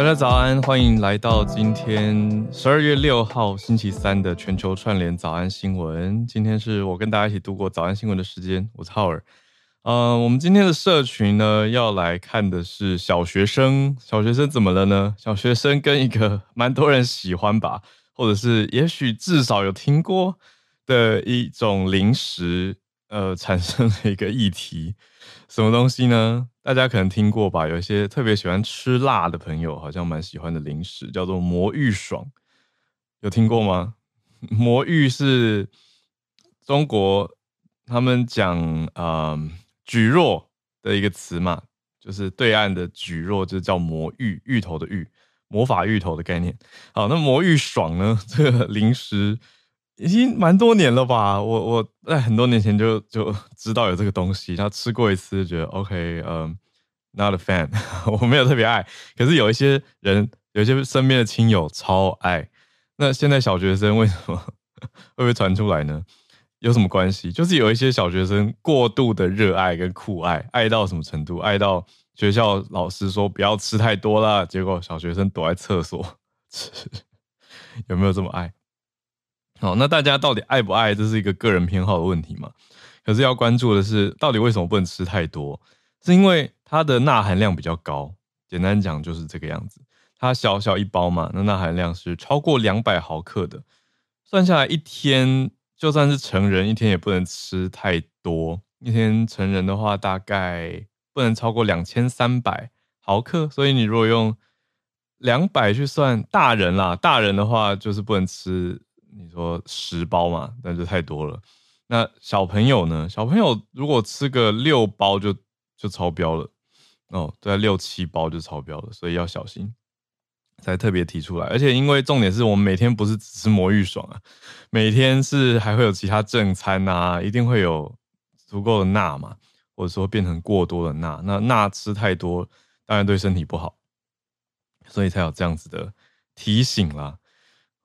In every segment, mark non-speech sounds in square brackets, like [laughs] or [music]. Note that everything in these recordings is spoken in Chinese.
大家早安，欢迎来到今天十二月六号星期三的全球串联早安新闻。今天是我跟大家一起度过早安新闻的时间，我是浩尔。呃，我们今天的社群呢，要来看的是小学生。小学生怎么了呢？小学生跟一个蛮多人喜欢吧，或者是也许至少有听过的一种零食，呃，产生了一个议题。什么东西呢？大家可能听过吧？有一些特别喜欢吃辣的朋友，好像蛮喜欢的零食，叫做魔芋爽，有听过吗？[laughs] 魔芋是中国他们讲呃蒟蒻的一个词嘛，就是对岸的蒟蒻就是叫魔芋，芋头的芋，魔法芋头的概念。好，那魔芋爽呢？[laughs] 这个零食。已经蛮多年了吧，我我在很多年前就就 [laughs] 知道有这个东西，然后吃过一次，觉得 OK，嗯、，not a fan，[laughs] 我没有特别爱，可是有一些人，有一些身边的亲友超爱。那现在小学生为什么 [laughs] 会不会传出来呢？有什么关系？就是有一些小学生过度的热爱跟酷爱，爱到什么程度？爱到学校老师说不要吃太多啦，结果小学生躲在厕所吃，有没有这么爱？好，那大家到底爱不爱？这是一个个人偏好的问题嘛？可是要关注的是，到底为什么不能吃太多？是因为它的钠含量比较高。简单讲就是这个样子。它小小一包嘛，那钠含量是超过两百毫克的。算下来一天，就算是成人一天也不能吃太多。一天成人的话，大概不能超过两千三百毫克。所以你如果用两百去算大人啦，大人的话就是不能吃。你说十包嘛，那就太多了。那小朋友呢？小朋友如果吃个六包就就超标了哦，对，六七包就超标了，所以要小心。才特别提出来，而且因为重点是我们每天不是只吃魔芋爽啊，每天是还会有其他正餐啊，一定会有足够的钠嘛，或者说变成过多的钠。那钠吃太多，当然对身体不好，所以才有这样子的提醒啦。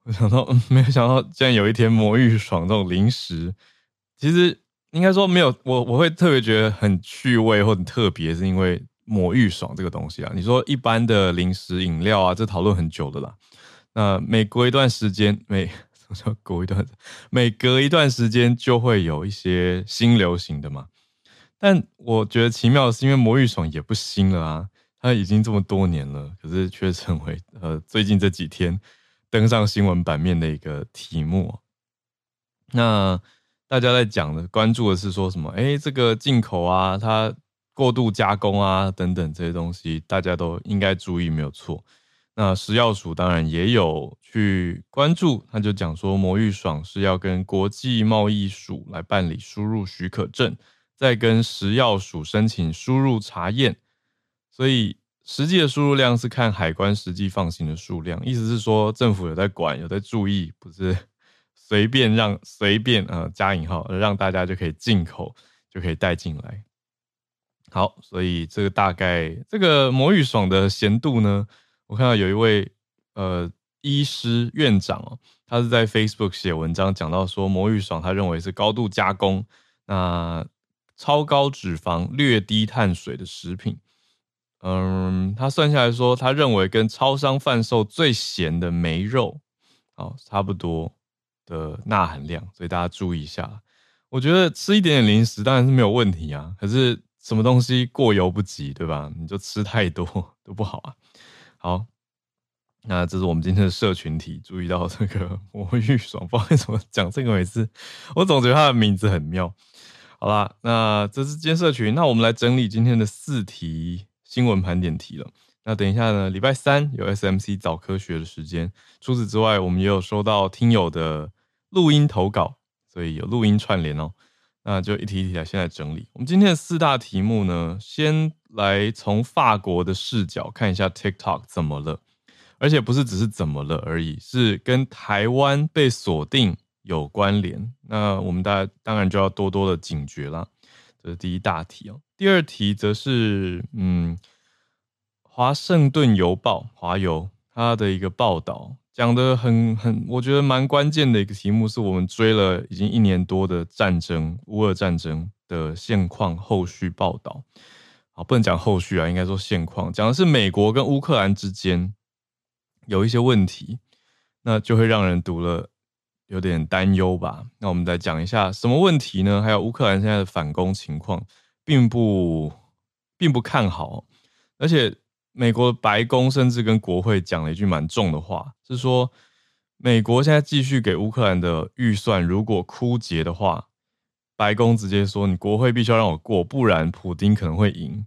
我想到，没有想到，竟然有一天魔芋爽这种零食，其实应该说没有我，我会特别觉得很趣味或者特别，是因为魔芋爽这个东西啊。你说一般的零食饮料啊，这讨论很久的啦。那每隔一段时间，每 [laughs] 什么叫隔一段？每隔一段时间就会有一些新流行的嘛。但我觉得奇妙的是，因为魔芋爽也不新了啊，它已经这么多年了，可是却成为呃最近这几天。登上新闻版面的一个题目，那大家在讲的、关注的是说什么？哎，这个进口啊，它过度加工啊，等等这些东西，大家都应该注意，没有错。那食药署当然也有去关注，他就讲说，魔芋爽是要跟国际贸易署来办理输入许可证，再跟食药署申请输入查验，所以。实际的输入量是看海关实际放行的数量，意思是说政府有在管，有在注意，不是 [laughs] 随便让随便呃加引号让大家就可以进口就可以带进来。好，所以这个大概这个魔芋爽的咸度呢，我看到有一位呃医师院长哦，他是在 Facebook 写文章讲到说魔芋爽他认为是高度加工，那超高脂肪、略低碳水的食品。嗯，他算下来说，他认为跟超商贩售最咸的梅肉，哦，差不多的钠含量，所以大家注意一下。我觉得吃一点点零食当然是没有问题啊，可是什么东西过犹不及，对吧？你就吃太多 [laughs] 都不好啊。好，那这是我们今天的社群题。注意到这个魔芋爽，不知道为什么讲这个每次，我总觉得他的名字很妙。好啦，那这是今天社群，那我们来整理今天的四题新闻盘点题了。那等一下呢，礼拜三有 SMC 早科学的时间。除此之外，我们也有收到听友的录音投稿，所以有录音串联哦。那就一题一题来先来整理。我们今天的四大题目呢，先来从法国的视角看一下 TikTok 怎么了，而且不是只是怎么了而已，是跟台湾被锁定有关联。那我们大家当然就要多多的警觉啦。这是第一大题哦。第二题则是嗯。华盛顿邮报华邮它的一个报道讲的很很，我觉得蛮关键的一个题目，是我们追了已经一年多的战争乌俄战争的现况后续报道。啊，不能讲后续啊，应该说现况，讲的是美国跟乌克兰之间有一些问题，那就会让人读了有点担忧吧。那我们再讲一下什么问题呢？还有乌克兰现在的反攻情况，并不并不看好，而且。美国白宫甚至跟国会讲了一句蛮重的话，是说美国现在继续给乌克兰的预算，如果枯竭的话，白宫直接说你国会必须要让我过，不然普丁可能会赢。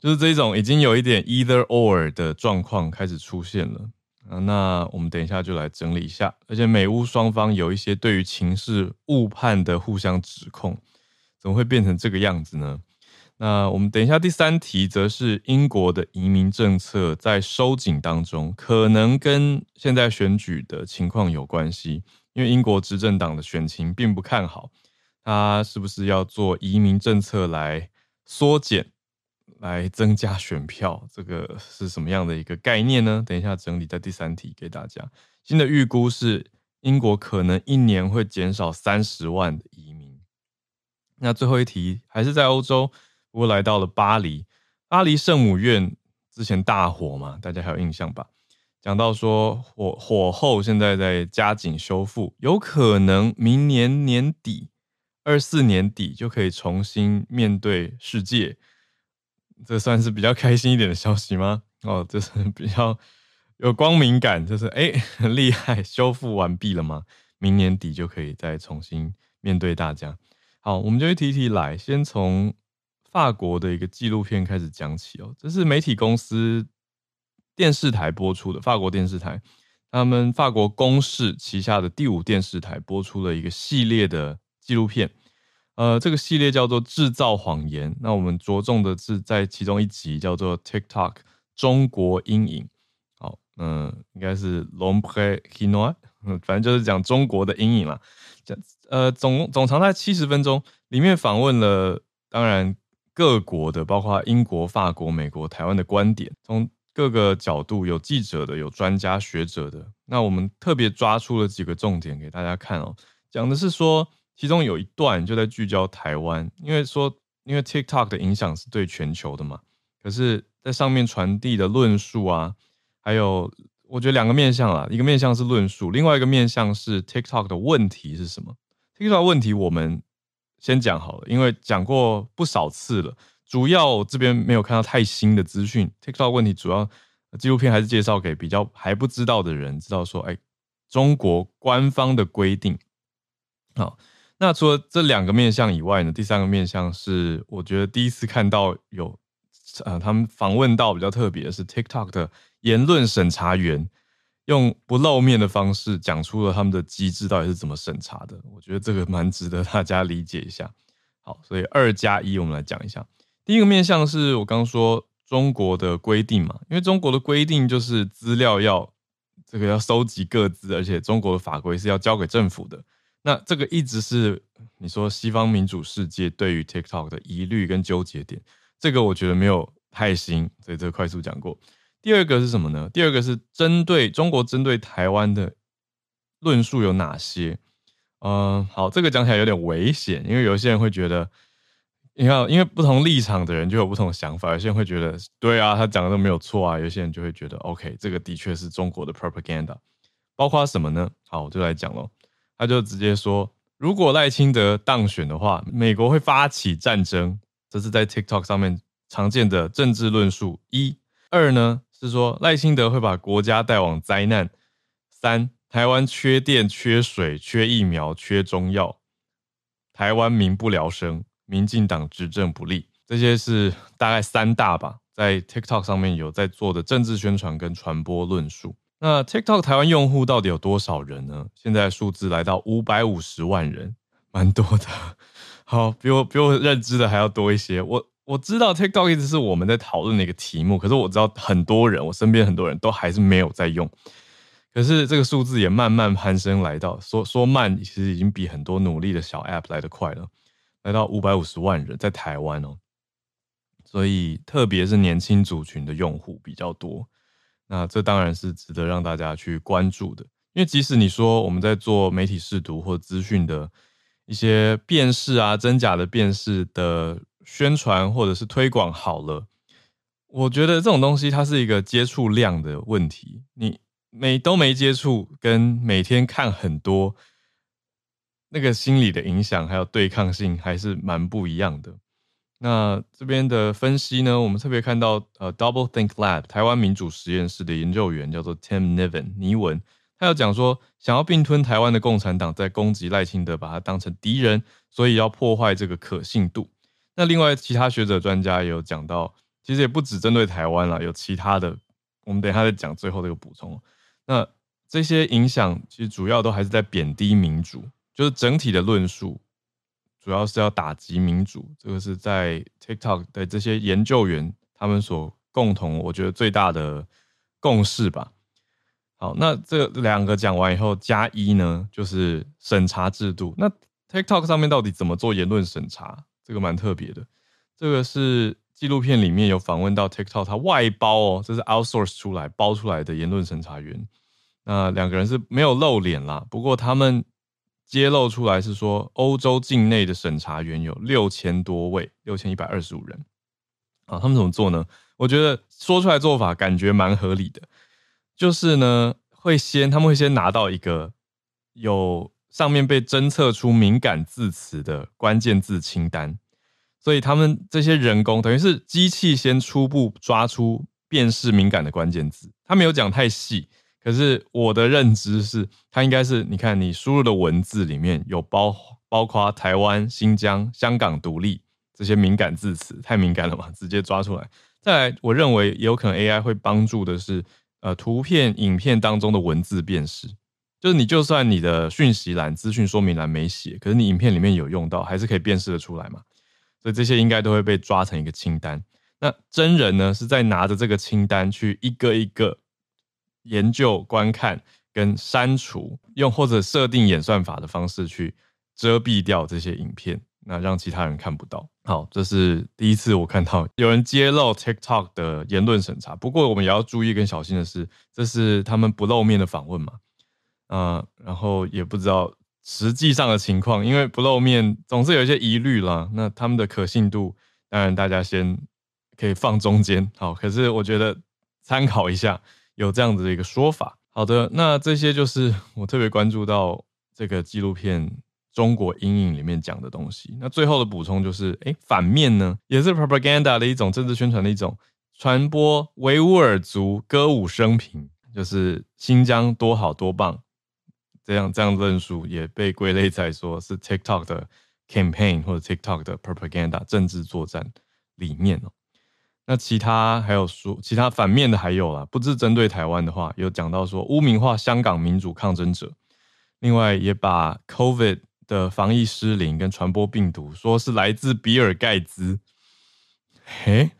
就是这种已经有一点 either or 的状况开始出现了啊。那我们等一下就来整理一下，而且美乌双方有一些对于情势误判的互相指控，怎么会变成这个样子呢？那我们等一下，第三题则是英国的移民政策在收紧当中，可能跟现在选举的情况有关系。因为英国执政党的选情并不看好，他是不是要做移民政策来缩减、来增加选票？这个是什么样的一个概念呢？等一下整理在第三题给大家。新的预估是英国可能一年会减少三十万的移民。那最后一题还是在欧洲。我来到了巴黎，巴黎圣母院之前大火嘛，大家还有印象吧？讲到说火火后现在在加紧修复，有可能明年年底，二四年底就可以重新面对世界，这算是比较开心一点的消息吗？哦，这是比较有光明感，就是哎，很厉害，修复完毕了吗？明年底就可以再重新面对大家。好，我们就一题一题来，先从。法国的一个纪录片开始讲起哦，这是媒体公司电视台播出的。法国电视台，他们法国公视旗下的第五电视台播出了一个系列的纪录片，呃，这个系列叫做《制造谎言》。那我们着重的是在其中一集叫做 TikTok 中国阴影。好，嗯、呃，应该是 Lompre Hinoit，反正就是讲中国的阴影了。讲，呃，总总长在七十分钟，里面访问了，当然。各国的，包括英国、法国、美国、台湾的观点，从各个角度，有记者的，有专家学者的。那我们特别抓出了几个重点给大家看哦。讲的是说，其中有一段就在聚焦台湾，因为说，因为 TikTok 的影响是对全球的嘛。可是，在上面传递的论述啊，还有我觉得两个面向啦，一个面向是论述，另外一个面向是 TikTok 的问题是什么？TikTok 问题我们。先讲好了，因为讲过不少次了。主要这边没有看到太新的资讯。TikTok 问题主要纪录片还是介绍给比较还不知道的人，知道说，哎，中国官方的规定。好，那除了这两个面向以外呢，第三个面向是我觉得第一次看到有，呃，他们访问到比较特别的是 TikTok 的言论审查员。用不露面的方式讲出了他们的机制到底是怎么审查的，我觉得这个蛮值得大家理解一下。好，所以二加一，我们来讲一下。第一个面向是我刚刚说中国的规定嘛，因为中国的规定就是资料要这个要收集各自，而且中国的法规是要交给政府的。那这个一直是你说西方民主世界对于 TikTok 的疑虑跟纠结点，这个我觉得没有太新，所以这个快速讲过。第二个是什么呢？第二个是针对中国针对台湾的论述有哪些？嗯，好，这个讲起来有点危险，因为有些人会觉得，你看，因为不同立场的人就有不同的想法。有些人会觉得，对啊，他讲的都没有错啊。有些人就会觉得，OK，这个的确是中国的 propaganda。包括什么呢？好，我就来讲喽。他就直接说，如果赖清德当选的话，美国会发起战争。这是在 TikTok 上面常见的政治论述。一、二呢？是说赖清德会把国家带往灾难。三，台湾缺电、缺水、缺疫苗、缺中药，台湾民不聊生，民进党执政不力，这些是大概三大吧，在 TikTok 上面有在做的政治宣传跟传播论述。那 TikTok 台湾用户到底有多少人呢？现在数字来到五百五十万人，蛮多的。[laughs] 好，比我比我认知的还要多一些。我我知道 TikTok 一直是我们在讨论的一个题目，可是我知道很多人，我身边很多人都还是没有在用。可是这个数字也慢慢攀升，来到说说慢，其实已经比很多努力的小 App 来得快了，来到五百五十万人在台湾哦。所以特别是年轻族群的用户比较多，那这当然是值得让大家去关注的。因为即使你说我们在做媒体试读或资讯的一些辨识啊、真假的辨识的宣传或者是推广好了，我觉得这种东西它是一个接触量的问题，你。每都没接触，跟每天看很多，那个心理的影响还有对抗性还是蛮不一样的。那这边的分析呢，我们特别看到呃，Double Think Lab 台湾民主实验室的研究员叫做 Tim Niven 尼文，他有讲说，想要并吞台湾的共产党在攻击赖清德，把他当成敌人，所以要破坏这个可信度。那另外其他学者专家也有讲到，其实也不只针对台湾啦，有其他的，我们等一下再讲最后这个补充。那这些影响其实主要都还是在贬低民主，就是整体的论述主要是要打击民主，这个是在 TikTok 的这些研究员他们所共同，我觉得最大的共识吧。好，那这两个讲完以后，加一呢就是审查制度。那 TikTok 上面到底怎么做言论审查？这个蛮特别的。这个是。纪录片里面有访问到 TikTok，他外包哦，这是 outsource 出来包出来的言论审查员。那两个人是没有露脸啦，不过他们揭露出来是说，欧洲境内的审查员有六千多位，六千一百二十五人。啊，他们怎么做呢？我觉得说出来做法感觉蛮合理的，就是呢，会先他们会先拿到一个有上面被侦测出敏感字词的关键字清单。所以他们这些人工等于是机器先初步抓出辨识敏感的关键字，他没有讲太细，可是我的认知是，它应该是你看你输入的文字里面有包包括台湾、新疆、香港独立这些敏感字词，太敏感了嘛，直接抓出来。再来，我认为也有可能 AI 会帮助的是，呃，图片、影片当中的文字辨识，就是你就算你的讯息栏、资讯说明栏没写，可是你影片里面有用到，还是可以辨识的出来嘛。所以这些应该都会被抓成一个清单。那真人呢，是在拿着这个清单去一个一个研究、观看跟删除，用或者设定演算法的方式去遮蔽掉这些影片，那让其他人看不到。好，这是第一次我看到有人揭露 TikTok 的言论审查。不过我们也要注意跟小心的是，这是他们不露面的访问嘛？啊，然后也不知道。实际上的情况，因为不露面，总是有一些疑虑啦。那他们的可信度，当然大家先可以放中间。好，可是我觉得参考一下，有这样子的一个说法。好的，那这些就是我特别关注到这个纪录片《中国阴影》里面讲的东西。那最后的补充就是，哎，反面呢，也是 propaganda 的一种政治宣传的一种传播维吾尔族歌舞升平，就是新疆多好多棒。这样这样论述也被归类在说是 TikTok 的 campaign 或者 TikTok 的 propaganda 政治作战里面哦。那其他还有说其他反面的还有啦，不是针对台湾的话，有讲到说污名化香港民主抗争者，另外也把 COVID 的防疫失灵跟传播病毒说是来自比尔盖茨。嘿，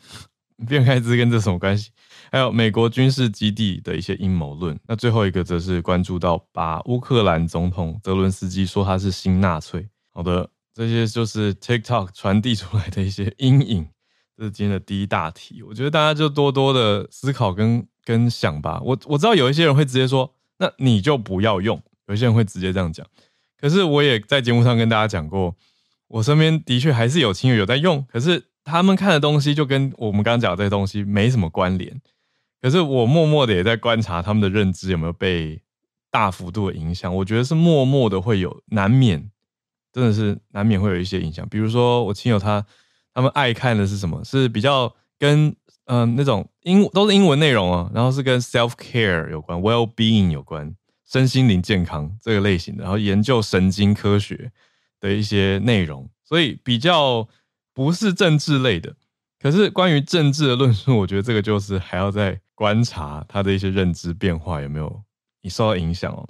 比尔盖茨跟这什么关系？还有美国军事基地的一些阴谋论。那最后一个则是关注到，把乌克兰总统泽伦斯基说他是新纳粹。好的，这些就是 TikTok 传递出来的一些阴影。这是今天的第一大题。我觉得大家就多多的思考跟跟想吧。我我知道有一些人会直接说，那你就不要用。有些人会直接这样讲。可是我也在节目上跟大家讲过，我身边的确还是有亲友有在用，可是他们看的东西就跟我们刚刚讲的这些东西没什么关联。可是我默默的也在观察他们的认知有没有被大幅度的影响。我觉得是默默的会有，难免，真的是难免会有一些影响。比如说我亲友他他们爱看的是什么？是比较跟嗯、那种英都是英文内容啊，然后是跟 self care 有关，well being 有关，身心灵健康这个类型的，然后研究神经科学的一些内容，所以比较不是政治类的。可是关于政治的论述，我觉得这个就是还要再观察他的一些认知变化有没有你受到影响哦。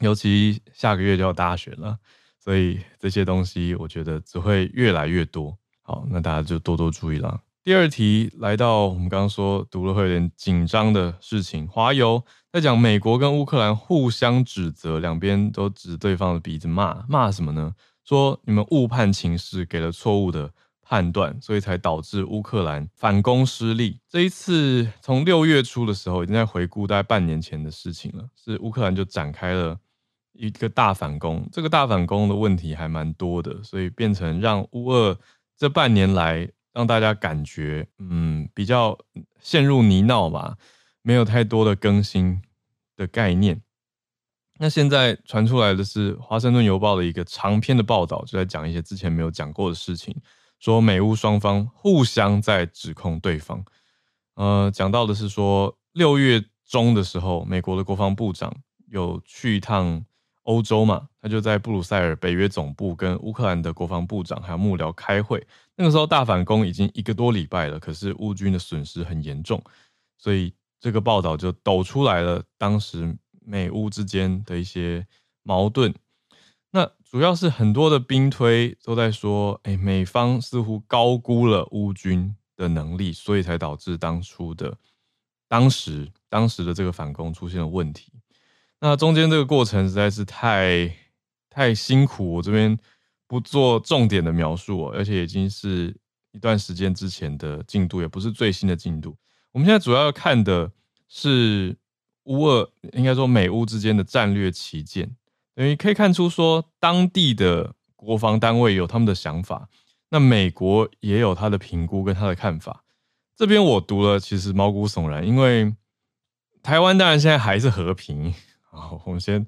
尤其下个月就要大选了，所以这些东西我觉得只会越来越多。好，那大家就多多注意啦。第二题来到我们刚刚说读了会有点紧张的事情，华油在讲美国跟乌克兰互相指责，两边都指对方的鼻子骂，骂什么呢？说你们误判情势，给了错误的判断，所以才导致乌克兰反攻失利。这一次从六月初的时候已经在回顾大概半年前的事情了，是乌克兰就展开了。一个大反攻，这个大反攻的问题还蛮多的，所以变成让乌俄这半年来让大家感觉，嗯，比较陷入泥淖吧，没有太多的更新的概念。那现在传出来的是《华盛顿邮报》的一个长篇的报道，就在讲一些之前没有讲过的事情，说美乌双方互相在指控对方。呃，讲到的是说六月中的时候，美国的国防部长有去一趟。欧洲嘛，他就在布鲁塞尔北约总部跟乌克兰的国防部长还有幕僚开会。那个时候大反攻已经一个多礼拜了，可是乌军的损失很严重，所以这个报道就抖出来了当时美乌之间的一些矛盾。主要是很多的兵推都在说，哎，美方似乎高估了乌军的能力，所以才导致当初的当时当时的这个反攻出现了问题。那中间这个过程实在是太太辛苦，我这边不做重点的描述，而且已经是一段时间之前的进度，也不是最新的进度。我们现在主要要看的是乌俄，应该说美乌之间的战略旗舰，等于可以看出说当地的国防单位有他们的想法，那美国也有他的评估跟他的看法。这边我读了，其实毛骨悚然，因为台湾当然现在还是和平。好，我们先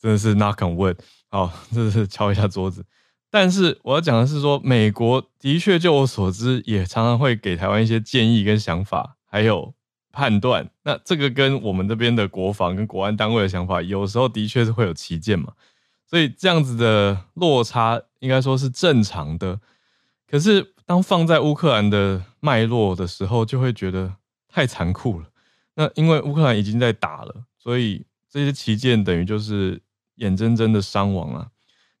真的是 knock on wood，好，这是敲一下桌子。但是我要讲的是说，美国的确，就我所知，也常常会给台湾一些建议跟想法，还有判断。那这个跟我们这边的国防跟国安单位的想法，有时候的确是会有歧见嘛。所以这样子的落差，应该说是正常的。可是当放在乌克兰的脉络的时候，就会觉得太残酷了。那因为乌克兰已经在打了，所以。这些旗舰等于就是眼睁睁的伤亡啊。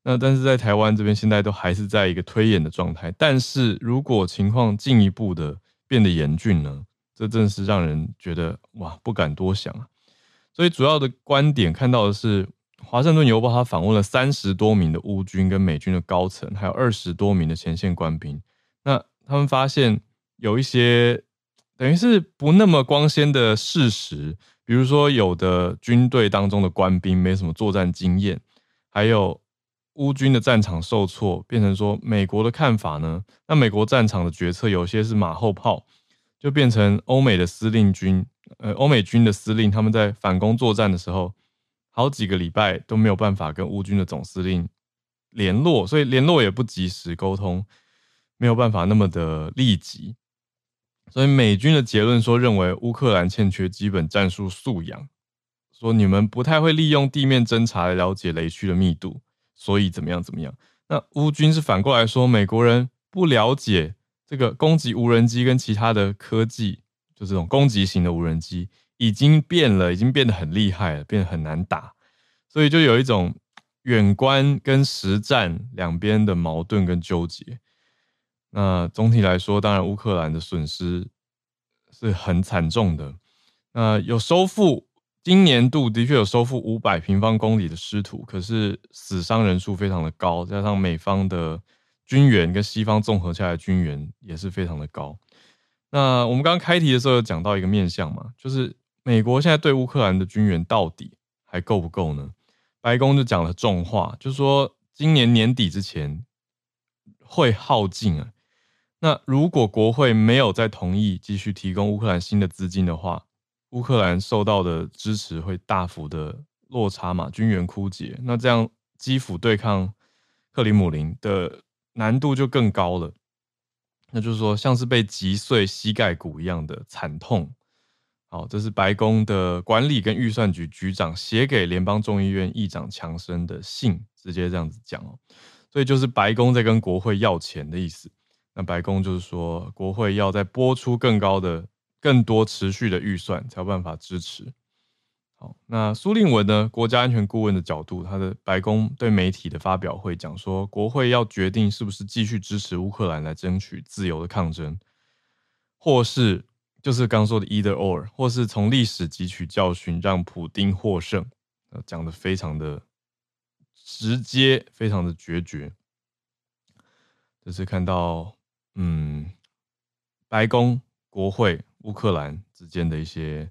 那但是在台湾这边现在都还是在一个推演的状态。但是如果情况进一步的变得严峻呢？这真是让人觉得哇，不敢多想啊。所以主要的观点看到的是，《华盛顿邮报》他访问了三十多名的乌军跟美军的高层，还有二十多名的前线官兵。那他们发现有一些等于是不那么光鲜的事实。比如说，有的军队当中的官兵没什么作战经验，还有乌军的战场受挫，变成说美国的看法呢？那美国战场的决策有些是马后炮，就变成欧美的司令军，呃，欧美军的司令他们在反攻作战的时候，好几个礼拜都没有办法跟乌军的总司令联络，所以联络也不及时，沟通没有办法那么的立即。所以美军的结论说，认为乌克兰欠缺基本战术素养，说你们不太会利用地面侦察来了解雷区的密度，所以怎么样怎么样。那乌军是反过来说，美国人不了解这个攻击无人机跟其他的科技，就这种攻击型的无人机已经变了，已经变得很厉害了，变得很难打，所以就有一种远观跟实战两边的矛盾跟纠结。那总体来说，当然乌克兰的损失是很惨重的。那有收复，今年度的确有收复五百平方公里的失土，可是死伤人数非常的高，加上美方的军援跟西方综合下来的军援也是非常的高。那我们刚刚开题的时候有讲到一个面向嘛，就是美国现在对乌克兰的军援到底还够不够呢？白宫就讲了重话，就说今年年底之前会耗尽啊。那如果国会没有再同意继续提供乌克兰新的资金的话，乌克兰受到的支持会大幅的落差嘛，军援枯竭，那这样基辅对抗克里姆林的难度就更高了。那就是说像是被击碎膝盖骨一样的惨痛。好，这是白宫的管理跟预算局局长写给联邦众议院议长强生的信，直接这样子讲哦。所以就是白宫在跟国会要钱的意思。那白宫就是说，国会要再拨出更高的、更多持续的预算，才有办法支持。那苏令文呢？国家安全顾问的角度，他的白宫对媒体的发表会讲说，国会要决定是不是继续支持乌克兰来争取自由的抗争，或是就是刚说的 either or，或是从历史汲取教训，让普丁获胜。讲的非常的直接，非常的决绝。这是看到。嗯，白宫、国会、乌克兰之间的一些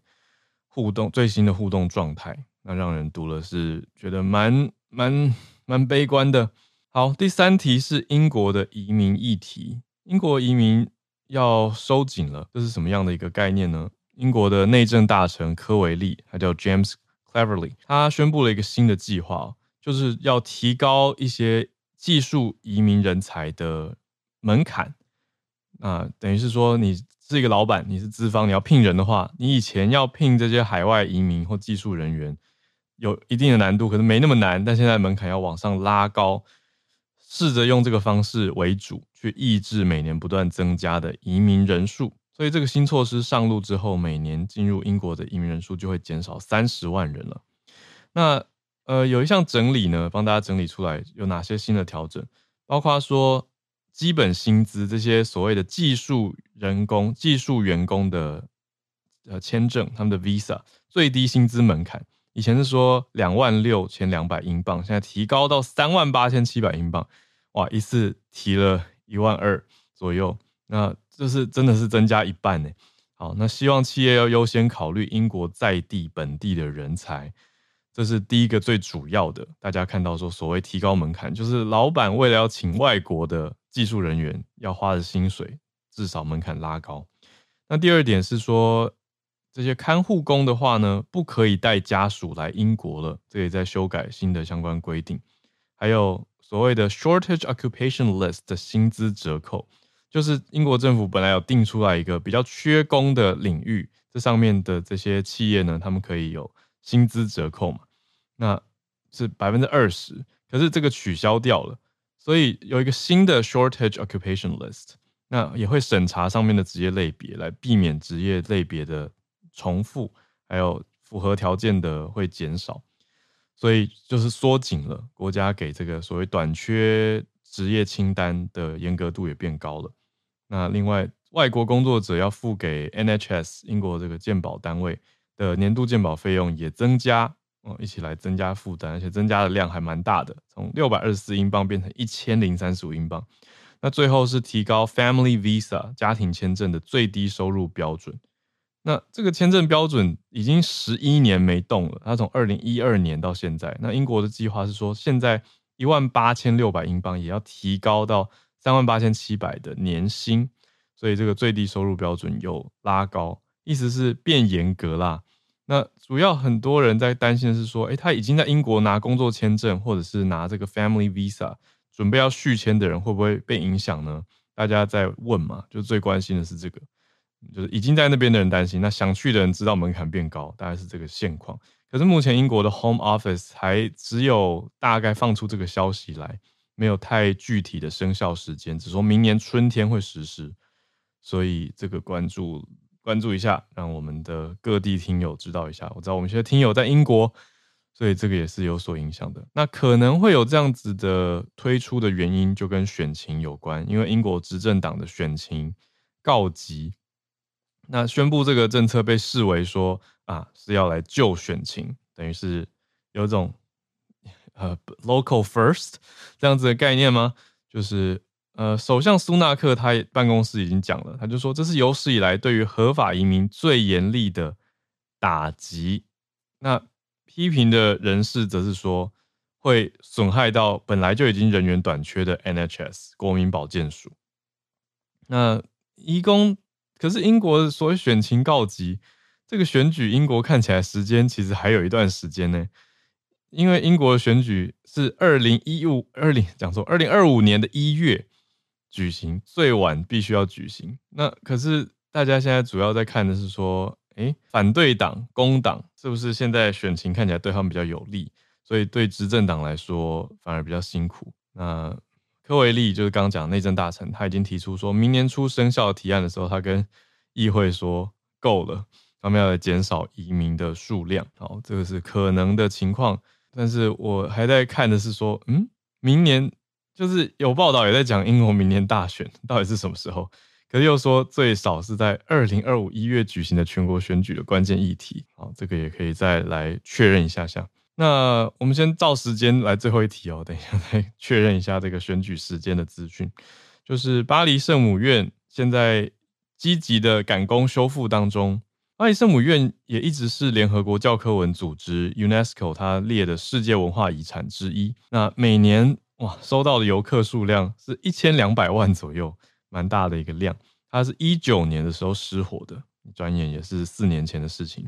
互动，最新的互动状态，那让人读了是觉得蛮蛮蛮悲观的。好，第三题是英国的移民议题，英国移民要收紧了，这是什么样的一个概念呢？英国的内政大臣科维利，他叫 James Cleverly，他宣布了一个新的计划，就是要提高一些技术移民人才的门槛。啊，等于是说，你是一个老板，你是资方，你要聘人的话，你以前要聘这些海外移民或技术人员，有一定的难度，可是没那么难。但现在门槛要往上拉高，试着用这个方式为主，去抑制每年不断增加的移民人数。所以这个新措施上路之后，每年进入英国的移民人数就会减少三十万人了。那呃，有一项整理呢，帮大家整理出来有哪些新的调整，包括说。基本薪资这些所谓的技术人工、技术员工的呃签证，他们的 visa 最低薪资门槛，以前是说两万六千两百英镑，现在提高到三万八千七百英镑，哇，一次提了一万二左右，那这是真的是增加一半呢。好，那希望企业要优先考虑英国在地本地的人才，这是第一个最主要的。大家看到说所谓提高门槛，就是老板为了要请外国的。技术人员要花的薪水至少门槛拉高。那第二点是说，这些看护工的话呢，不可以带家属来英国了，这也在修改新的相关规定。还有所谓的 shortage occupation list 的薪资折扣，就是英国政府本来有定出来一个比较缺工的领域，这上面的这些企业呢，他们可以有薪资折扣嘛，那是百分之二十，可是这个取消掉了。所以有一个新的 shortage occupation list，那也会审查上面的职业类别，来避免职业类别的重复，还有符合条件的会减少。所以就是缩紧了国家给这个所谓短缺职业清单的严格度也变高了。那另外，外国工作者要付给 NHS 英国这个健保单位的年度健保费用也增加。哦，一起来增加负担，而且增加的量还蛮大的，从六百二十四英镑变成一千零三十五英镑。那最后是提高 Family Visa 家庭签证的最低收入标准。那这个签证标准已经十一年没动了，它从二零一二年到现在。那英国的计划是说，现在一万八千六百英镑也要提高到三万八千七百的年薪，所以这个最低收入标准又拉高，意思是变严格啦。那主要很多人在担心的是说，诶，他已经在英国拿工作签证，或者是拿这个 Family Visa，准备要续签的人会不会被影响呢？大家在问嘛，就最关心的是这个，就是已经在那边的人担心，那想去的人知道门槛变高，大概是这个现况。可是目前英国的 Home Office 还只有大概放出这个消息来，没有太具体的生效时间，只说明年春天会实施，所以这个关注。关注一下，让我们的各地听友知道一下。我知道我们现在听友在英国，所以这个也是有所影响的。那可能会有这样子的推出的原因，就跟选情有关，因为英国执政党的选情告急，那宣布这个政策被视为说啊是要来救选情，等于是有种呃 local first 这样子的概念吗？就是。呃，首相苏纳克他办公室已经讲了，他就说这是有史以来对于合法移民最严厉的打击。那批评的人士则是说，会损害到本来就已经人员短缺的 NHS 国民保健署。那移工，可是英国所谓选情告急，这个选举英国看起来时间其实还有一段时间呢，因为英国的选举是二零一五二零讲错二零二五年的一月。举行，最晚必须要举行。那可是大家现在主要在看的是说，诶，反对党工党是不是现在选情看起来对他们比较有利？所以对执政党来说反而比较辛苦。那柯维利就是刚刚讲内政大臣，他已经提出说明年初生效提案的时候，他跟议会说够了，他们要减少移民的数量。好，这个是可能的情况。但是我还在看的是说，嗯，明年。就是有报道也在讲英国明年大选到底是什么时候，可是又说最少是在二零二五一月举行的全国选举的关键议题。好，这个也可以再来确认一下下。那我们先照时间来最后一题哦，等一下再确认一下这个选举时间的资讯。就是巴黎圣母院现在积极的赶工修复当中，巴黎圣母院也一直是联合国教科文组织 UNESCO 它列的世界文化遗产之一。那每年哇，收到的游客数量是一千两百万左右，蛮大的一个量。它是一九年的时候失火的，转眼也是四年前的事情。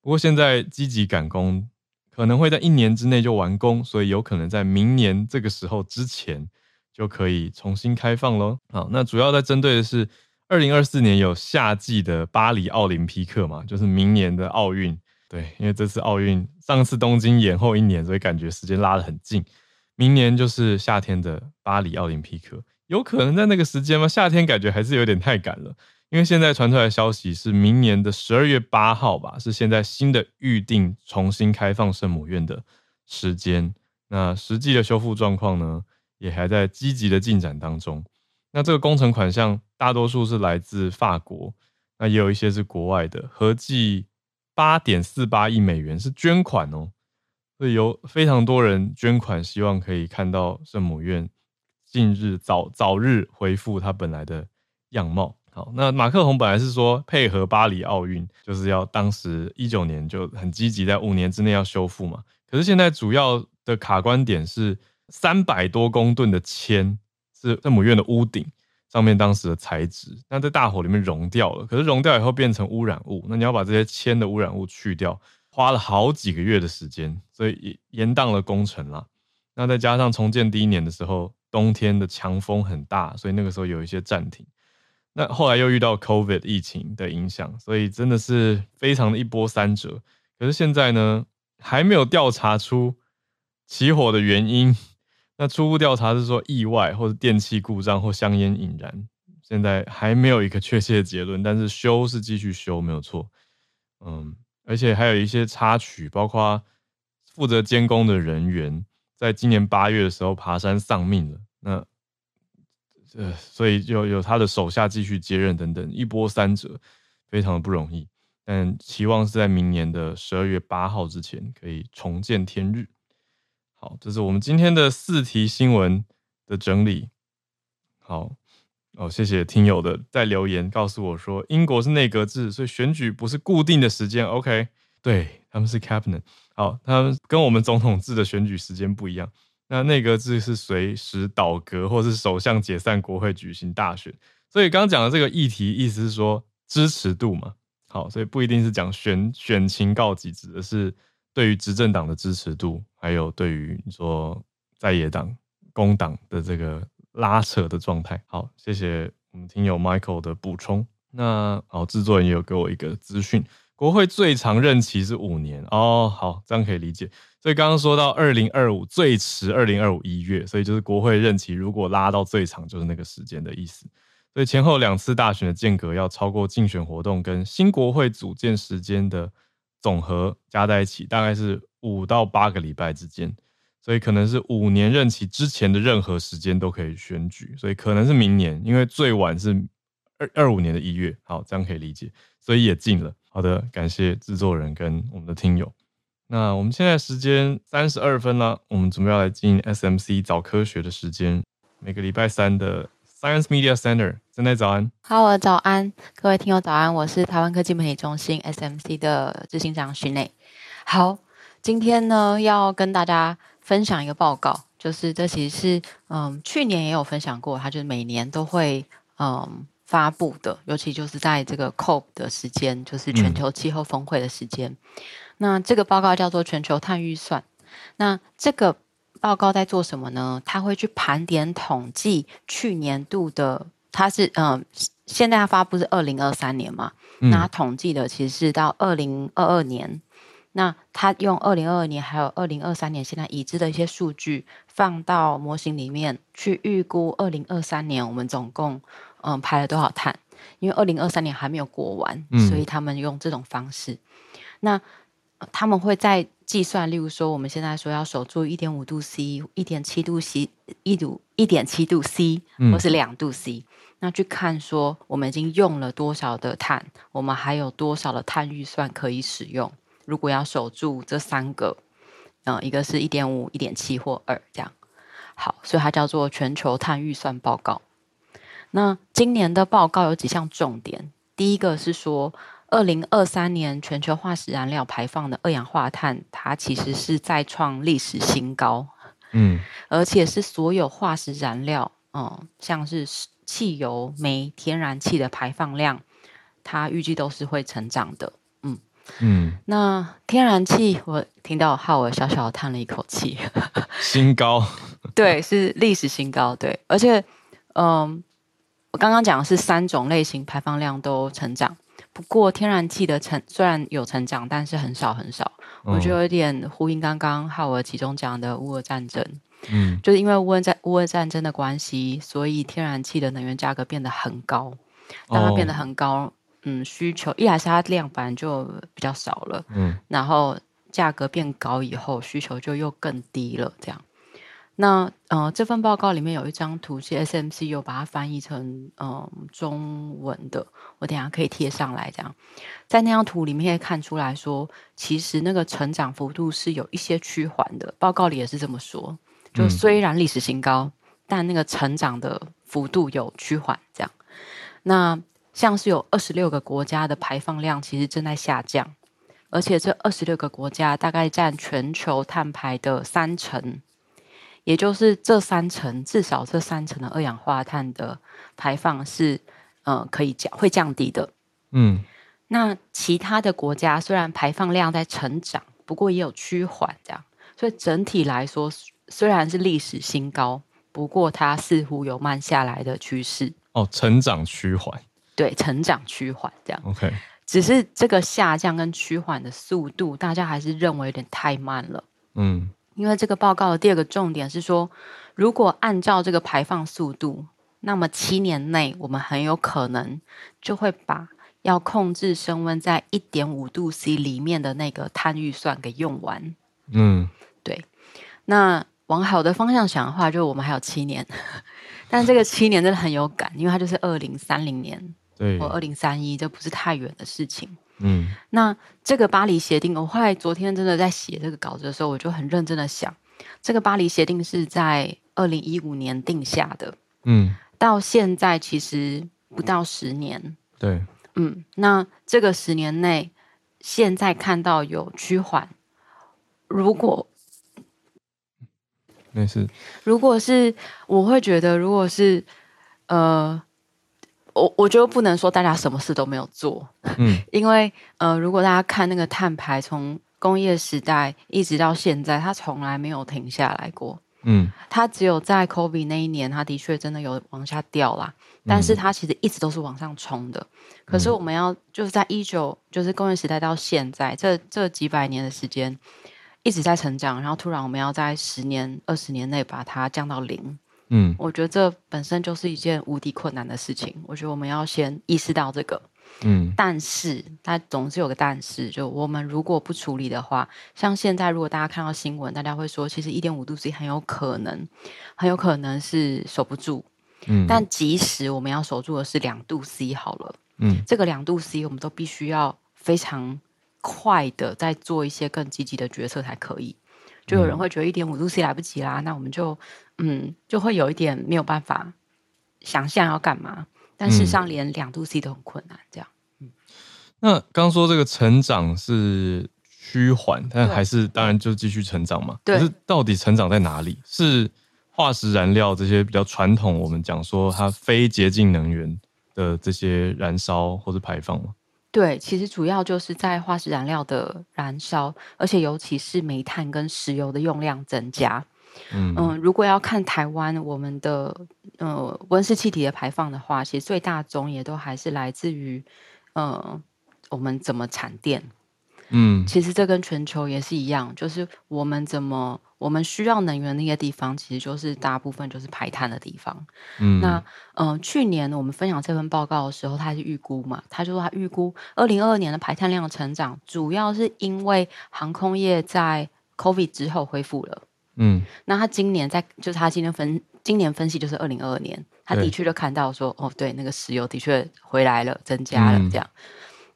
不过现在积极赶工，可能会在一年之内就完工，所以有可能在明年这个时候之前就可以重新开放喽。好，那主要在针对的是二零二四年有夏季的巴黎奥林匹克嘛，就是明年的奥运。对，因为这次奥运上次东京延后一年，所以感觉时间拉得很近。明年就是夏天的巴黎奥林匹克，有可能在那个时间吗？夏天感觉还是有点太赶了，因为现在传出来的消息是明年的十二月八号吧，是现在新的预定重新开放圣母院的时间。那实际的修复状况呢，也还在积极的进展当中。那这个工程款项大多数是来自法国，那也有一些是国外的，合计八点四八亿美元是捐款哦。所以有非常多人捐款，希望可以看到圣母院近日早早日恢复它本来的样貌。好，那马克宏本来是说配合巴黎奥运，就是要当时一九年就很积极，在五年之内要修复嘛。可是现在主要的卡关点是三百多公吨的铅是圣母院的屋顶上面当时的材质，那在大火里面熔掉了，可是熔掉以后变成污染物，那你要把这些铅的污染物去掉。花了好几个月的时间，所以延宕了工程啦。那再加上重建第一年的时候，冬天的强风很大，所以那个时候有一些暂停。那后来又遇到 COVID 疫情的影响，所以真的是非常的一波三折。可是现在呢，还没有调查出起火的原因。那初步调查是说意外，或者电器故障，或香烟引燃。现在还没有一个确切的结论，但是修是继续修，没有错。嗯。而且还有一些插曲，包括负责监工的人员在今年八月的时候爬山丧命了。那呃，所以就有他的手下继续接任等等，一波三折，非常的不容易。但期望是在明年的十二月八号之前可以重见天日。好，这是我们今天的四题新闻的整理。好。哦，谢谢听友的在留言告诉我说，英国是内阁制，所以选举不是固定的时间。OK，对，他们是 cabinet，好，他们跟我们总统制的选举时间不一样。那内阁制是随时倒阁，或是首相解散国会举行大选。所以刚刚讲的这个议题，意思是说支持度嘛。好，所以不一定是讲选选情告急，指的是对于执政党的支持度，还有对于你说在野党工党的这个。拉扯的状态。好，谢谢我们听友 Michael 的补充。那好，制作人也有给我一个资讯，国会最长任期是五年哦。好，这样可以理解。所以刚刚说到二零二五最迟二零二五一月，所以就是国会任期如果拉到最长，就是那个时间的意思。所以前后两次大选的间隔要超过竞选活动跟新国会组建时间的总和加在一起，大概是五到八个礼拜之间。所以可能是五年任期之前的任何时间都可以选举，所以可能是明年，因为最晚是二二五年的一月。好，这样可以理解，所以也近了。好的，感谢制作人跟我们的听友。那我们现在时间三十二分了，我们准备要来进 SMC 早科学的时间。每个礼拜三的 Science Media Center，真的早安。好，早安，各位听友早安，我是台湾科技媒体中心 SMC 的执行长许内。好，今天呢要跟大家。分享一个报告，就是这其实是嗯去年也有分享过，它就是每年都会嗯发布的，尤其就是在这个 COP 的时间，就是全球气候峰会的时间。嗯、那这个报告叫做全球碳预算。那这个报告在做什么呢？他会去盘点统计去年度的，他是嗯、呃，现在他发布是二零二三年嘛，嗯、那统计的其实是到二零二二年。那他用二零二二年还有二零二三年现在已知的一些数据放到模型里面去预估二零二三年我们总共嗯排了多少碳？因为二零二三年还没有过完，所以他们用这种方式。嗯、那他们会在计算，例如说我们现在说要守住一点五度 C、一点七度 C、一度一点七度 C，或是两度 C，、嗯、那去看说我们已经用了多少的碳，我们还有多少的碳预算可以使用。如果要守住这三个，嗯，一个是一点五、一点七或二这样，好，所以它叫做全球碳预算报告。那今年的报告有几项重点，第一个是说，二零二三年全球化石燃料排放的二氧化碳，它其实是再创历史新高，嗯，而且是所有化石燃料，嗯，像是汽油、煤、天然气的排放量，它预计都是会成长的。嗯，那天然气，我听到浩尔小小叹了一口气，[laughs] 新高，[laughs] 对，是历史新高，对，而且，嗯，我刚刚讲的是三种类型排放量都成长，不过天然气的成虽然有成长，但是很少很少，嗯、我觉得有点呼应刚刚浩尔其中讲的乌俄战争，嗯，就是因为乌俄战乌俄战争的关系，所以天然气的能源价格变得很高，当它变得很高。哦嗯，需求一来是它量本来就比较少了，嗯，然后价格变高以后，需求就又更低了，这样。那呃，这份报告里面有一张图，是 SMC 有把它翻译成嗯、呃、中文的，我等下可以贴上来，这样。在那张图里面可以看出来说，其实那个成长幅度是有一些趋缓的，报告里也是这么说，就虽然历史新高，嗯、但那个成长的幅度有趋缓，这样。那像是有二十六个国家的排放量其实正在下降，而且这二十六个国家大概占全球碳排的三成，也就是这三成至少这三成的二氧化碳的排放是呃可以降会降低的。嗯，那其他的国家虽然排放量在成长，不过也有趋缓这样，所以整体来说虽然是历史新高，不过它似乎有慢下来的趋势。哦，成长趋缓。对，成长趋缓这样，OK，只是这个下降跟趋缓的速度，大家还是认为有点太慢了。嗯，因为这个报告的第二个重点是说，如果按照这个排放速度，那么七年内我们很有可能就会把要控制升温在一点五度 C 里面的那个碳预算给用完。嗯，对。那往好的方向想的话，就我们还有七年，[laughs] 但这个七年真的很有感，因为它就是二零三零年。对，我二零三一，这不是太远的事情。嗯，那这个巴黎协定，我后来昨天真的在写这个稿子的时候，我就很认真的想，这个巴黎协定是在二零一五年定下的。嗯，到现在其实不到十年。对，嗯，那这个十年内，现在看到有趋缓，如果没事，如果是我会觉得，如果是呃。我我觉得不能说大家什么事都没有做，嗯，[laughs] 因为呃，如果大家看那个碳排从工业时代一直到现在，它从来没有停下来过，嗯，它只有在 COVID 那一年，它的确真的有往下掉啦，但是它其实一直都是往上冲的。可是我们要就是在一九就是工业时代到现在这这几百年的时间一直在成长，然后突然我们要在十年二十年内把它降到零。嗯，我觉得这本身就是一件无敌困难的事情。我觉得我们要先意识到这个，嗯，但是它总是有个但是，就我们如果不处理的话，像现在如果大家看到新闻，大家会说，其实一点五度 C 很有可能，很有可能是守不住，嗯，但即使我们要守住的是两度 C 好了，嗯，这个两度 C 我们都必须要非常快的再做一些更积极的决策才可以。就有人会觉得一点五度 C 来不及啦，那我们就。嗯，就会有一点没有办法想象要干嘛，但事实上连两度 C 都很困难，这样。嗯，那刚说这个成长是趋缓，但还是当然就继续成长嘛。对。可是到底成长在哪里？是化石燃料这些比较传统，我们讲说它非洁净能源的这些燃烧或者排放吗？对，其实主要就是在化石燃料的燃烧，而且尤其是煤炭跟石油的用量增加。嗯、呃，如果要看台湾我们的呃温室气体的排放的话，其实最大宗也都还是来自于呃我们怎么产电。嗯，其实这跟全球也是一样，就是我们怎么我们需要能源那些地方，其实就是大部分就是排碳的地方。嗯，那嗯、呃，去年我们分享这份报告的时候，他是预估嘛，他就说他预估二零二二年的排碳量的成长，主要是因为航空业在 COVID 之后恢复了。嗯，那他今年在就是他今天分今年分析就是二零二二年，他的确就看到说哦，对，那个石油的确回来了，增加了这样。嗯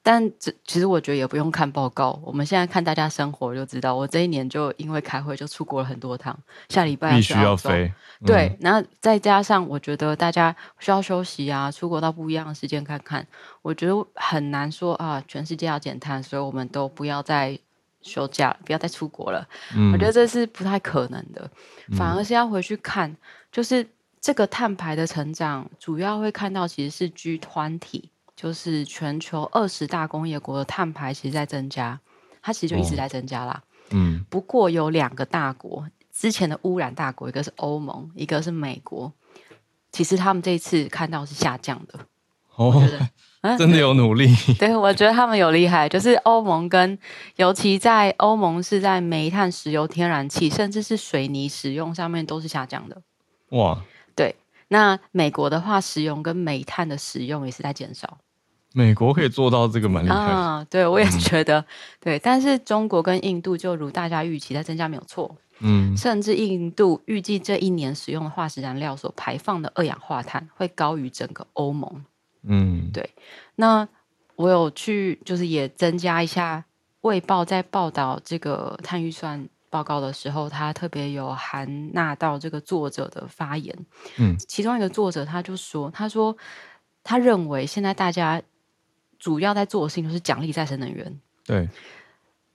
但这其实我觉得也不用看报告，我们现在看大家生活就知道。我这一年就因为开会就出国了很多趟，下礼拜要必须要飞。嗯、对，然后再加上我觉得大家需要休息啊，出国到不一样的时间看看，我觉得很难说啊，全世界要减碳，所以我们都不要再休假，不要再出国了。嗯、我觉得这是不太可能的，反而是要回去看，就是这个碳排的成长，主要会看到其实是 G20。就是全球二十大工业国的碳排其实在增加，它其实就一直在增加啦。哦、嗯，不过有两个大国之前的污染大国，一个是欧盟，一个是美国。其实他们这一次看到是下降的。哦，[laughs] 真的有努力。[laughs] 对，我觉得他们有厉害。就是欧盟跟尤其在欧盟是在煤炭、石油、天然气，甚至是水泥使用上面都是下降的。哇，对。那美国的话，石油跟煤炭的使用也是在减少。美国可以做到这个蛮厉害啊！对，我也觉得、嗯、对。但是中国跟印度就如大家预期在增加没有错，嗯，甚至印度预计这一年使用的化石燃料所排放的二氧化碳会高于整个欧盟，嗯，对。那我有去就是也增加一下卫报在报道这个碳预算报告的时候，他特别有含纳到这个作者的发言，嗯，其中一个作者他就说，他说他认为现在大家。主要在做的事情就是奖励再生能源，对，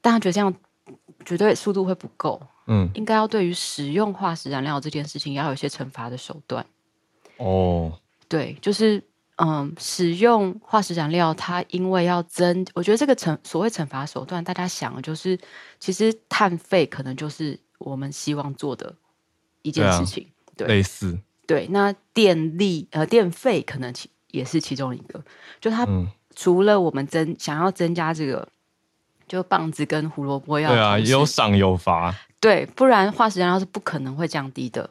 但他觉得这样绝对速度会不够，嗯，应该要对于使用化石燃料这件事情要有一些惩罚的手段。哦，对，就是嗯，使用化石燃料，它因为要增，我觉得这个惩所谓惩罚手段，大家想的就是，其实碳费可能就是我们希望做的一件事情，对，类似，对，那电力呃电费可能其也是其中一个，就它。嗯除了我们增想要增加这个，就棒子跟胡萝卜要对啊，有赏有罚，对，不然化石燃料是不可能会降低的，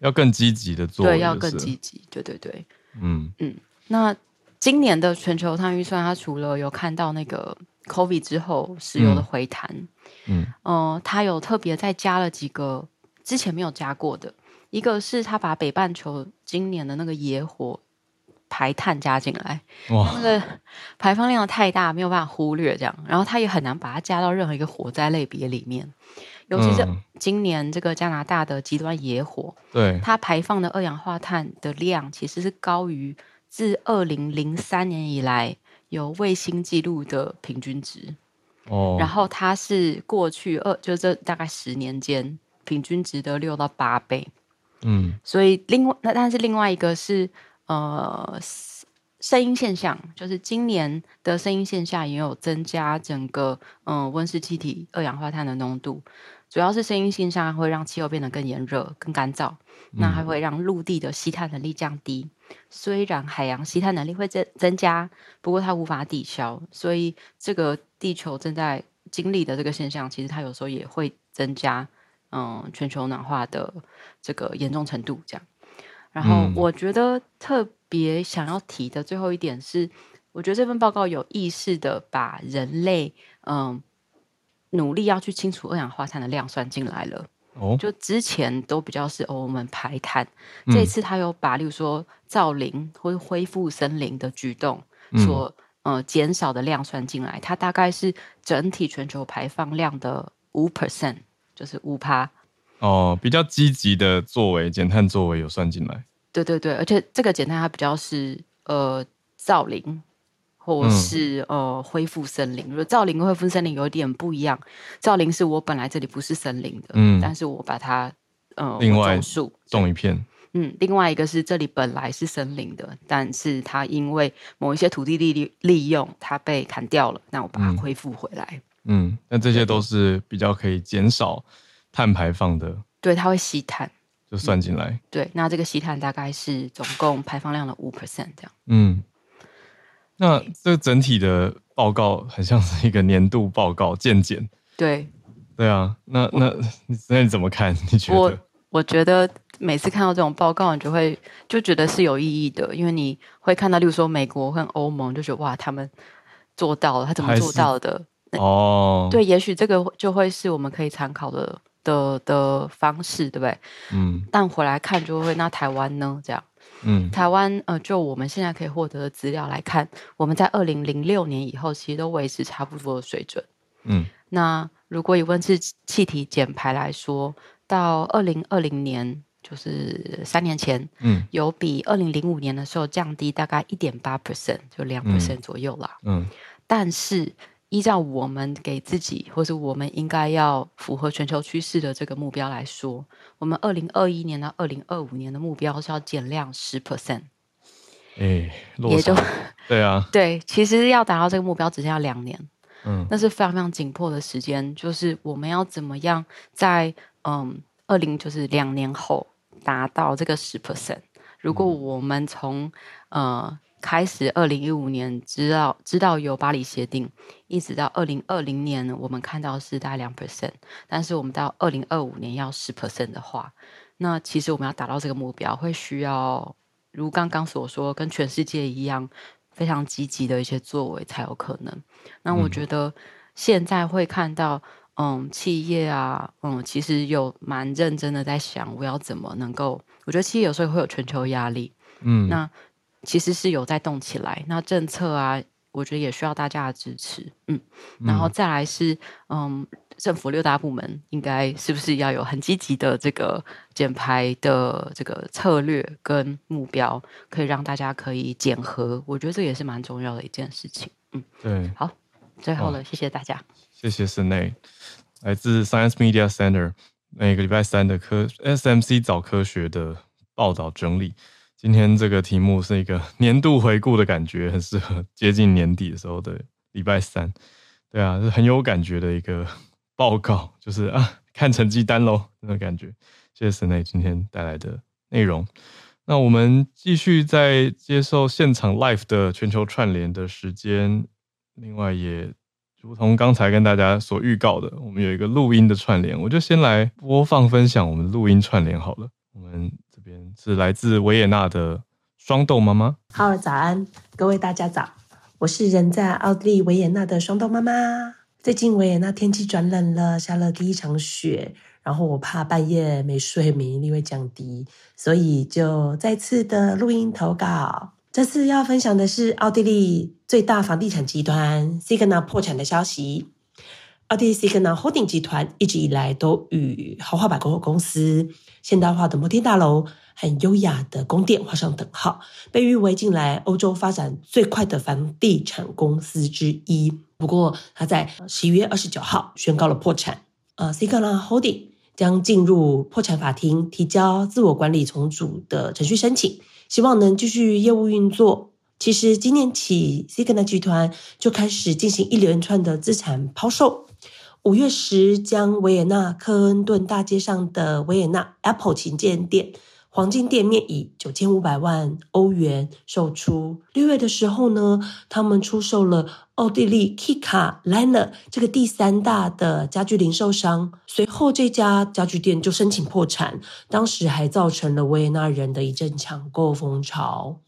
要更积极的做，对，要更积极，对对对，嗯。嗯。那今年的全球碳预算，它除了有看到那个 COVID 之后石油的回弹，嗯，呃，它有特别再加了几个之前没有加过的，一个是它把北半球今年的那个野火。排碳加进来，哇，那个排放量太大，没有办法忽略这样，然后它也很难把它加到任何一个火灾类别里面。尤其是今年这个加拿大的极端野火，对、嗯、它排放的二氧化碳的量其实是高于自二零零三年以来有卫星记录的平均值。哦，然后它是过去二就这大概十年间平均值的六到八倍。嗯，所以另外那但是另外一个是。呃，声音现象就是今年的声音现象也有增加，整个嗯温室气体二氧化碳的浓度，主要是声音现象会让气候变得更炎热、更干燥，那还会让陆地的吸碳能力降低。虽然海洋吸碳能力会增增加，不过它无法抵消，所以这个地球正在经历的这个现象，其实它有时候也会增加嗯全球暖化的这个严重程度，这样。然后我觉得特别想要提的最后一点是，我觉得这份报告有意识的把人类嗯努力要去清除二氧化碳的量算进来了。哦，就之前都比较是哦我们排碳，这次他有把例如说造林或者恢复森林的举动所呃减少的量算进来，它大概是整体全球排放量的五 percent，就是五趴。哦，比较积极的作为，减碳作为有算进来。对对对，而且这个减碳它比较是呃造林，或是、嗯、呃恢复森林。如果造林跟恢复森林有点不一样，造林是我本来这里不是森林的，嗯，但是我把它呃另外种树种一片。嗯，另外一个是这里本来是森林的，但是它因为某一些土地利利利用，它被砍掉了，那我把它恢复回来。嗯，那这些都是比较可以减少。碳排放的对，它会吸碳，就算进来、嗯。对，那这个吸碳大概是总共排放量的五 percent 这样。嗯，那这个整体的报告很像是一个年度报告见检。对，对啊，那那那你怎么看？你觉得？我我觉得每次看到这种报告，你就会就觉得是有意义的，因为你会看到，例如说美国和欧盟，就觉得哇，他们做到了，他怎么做到的？哦，对，也许这个就会是我们可以参考的的的方式，对不对？嗯。但回来看就会，那台湾呢？这样，嗯，台湾呃，就我们现在可以获得的资料来看，我们在二零零六年以后，其实都维持差不多的水准。嗯。那如果以温室气体减排来说，到二零二零年，就是三年前，嗯，有比二零零五年的时候降低大概一点八 percent，就两 percent 左右啦。嗯，但是依照我们给自己，或是我们应该要符合全球趋势的这个目标来说，我们二零二一年到二零二五年的目标是要减量十 percent。哎，也就 [laughs] 对啊，对，其实要达到这个目标，只剩下两年。嗯，那是非常非常紧迫的时间，就是我们要怎么样在嗯二零就是两年后达到这个十 percent。如果我们从呃开始二零一五年知道知道有巴黎协定，一直到二零二零年，我们看到是大概两 percent，但是我们到二零二五年要十 percent 的话，那其实我们要达到这个目标，会需要如刚刚所说，跟全世界一样。非常积极的一些作为才有可能。那我觉得现在会看到，嗯，企业啊，嗯，其实有蛮认真的在想，我要怎么能够？我觉得企业有时候会有全球压力，嗯，那其实是有在动起来。那政策啊，我觉得也需要大家的支持，嗯，然后再来是，嗯。政府六大部门应该是不是要有很积极的这个减排的这个策略跟目标，可以让大家可以减核？我觉得这也是蛮重要的一件事情。嗯，对。好，最后了，谢谢大家。谢谢 Senei，来自 Science Media Center 每个礼拜三的科 SMC 早科学的报道整理。今天这个题目是一个 [laughs] 年度回顾的感觉，很适合接近年底的时候的礼拜三。对啊，是很有感觉的一个。报告就是啊，看成绩单喽，那种感觉。谢谢 Senei 今天带来的内容。那我们继续在接受现场 live 的全球串联的时间。另外，也如同刚才跟大家所预告的，我们有一个录音的串联，我就先来播放分享我们录音串联好了。我们这边是来自维也纳的双豆妈妈。好，早安，各位大家早，我是人在奥地利维也纳的双豆妈妈。最近维也纳天气转冷了，下了第一场雪，然后我怕半夜没睡免疫力会降低，所以就再次的录音投稿。这次要分享的是奥地利最大房地产集团 Signa 破产的消息。奥地利 Signa Holding 集团一直以来都与豪华百货公司、现代化的摩天大楼和优雅的宫殿画上等号，被誉为近来欧洲发展最快的房地产公司之一。不过，他在十一月二十九号宣告了破产。呃，Signa Holding 将进入破产法庭，提交自我管理重组的程序申请，希望能继续业务运作。其实，今年起，Signa 集团就开始进行一连串的资产抛售。五月时，将维也纳科恩顿大街上的维也纳 Apple 旗舰店。黄金店面以九千五百万欧元售出。六月的时候呢，他们出售了奥地利 Kika Liner 这个第三大的家具零售商。随后，这家家具店就申请破产，当时还造成了维也纳人的一阵抢购风潮。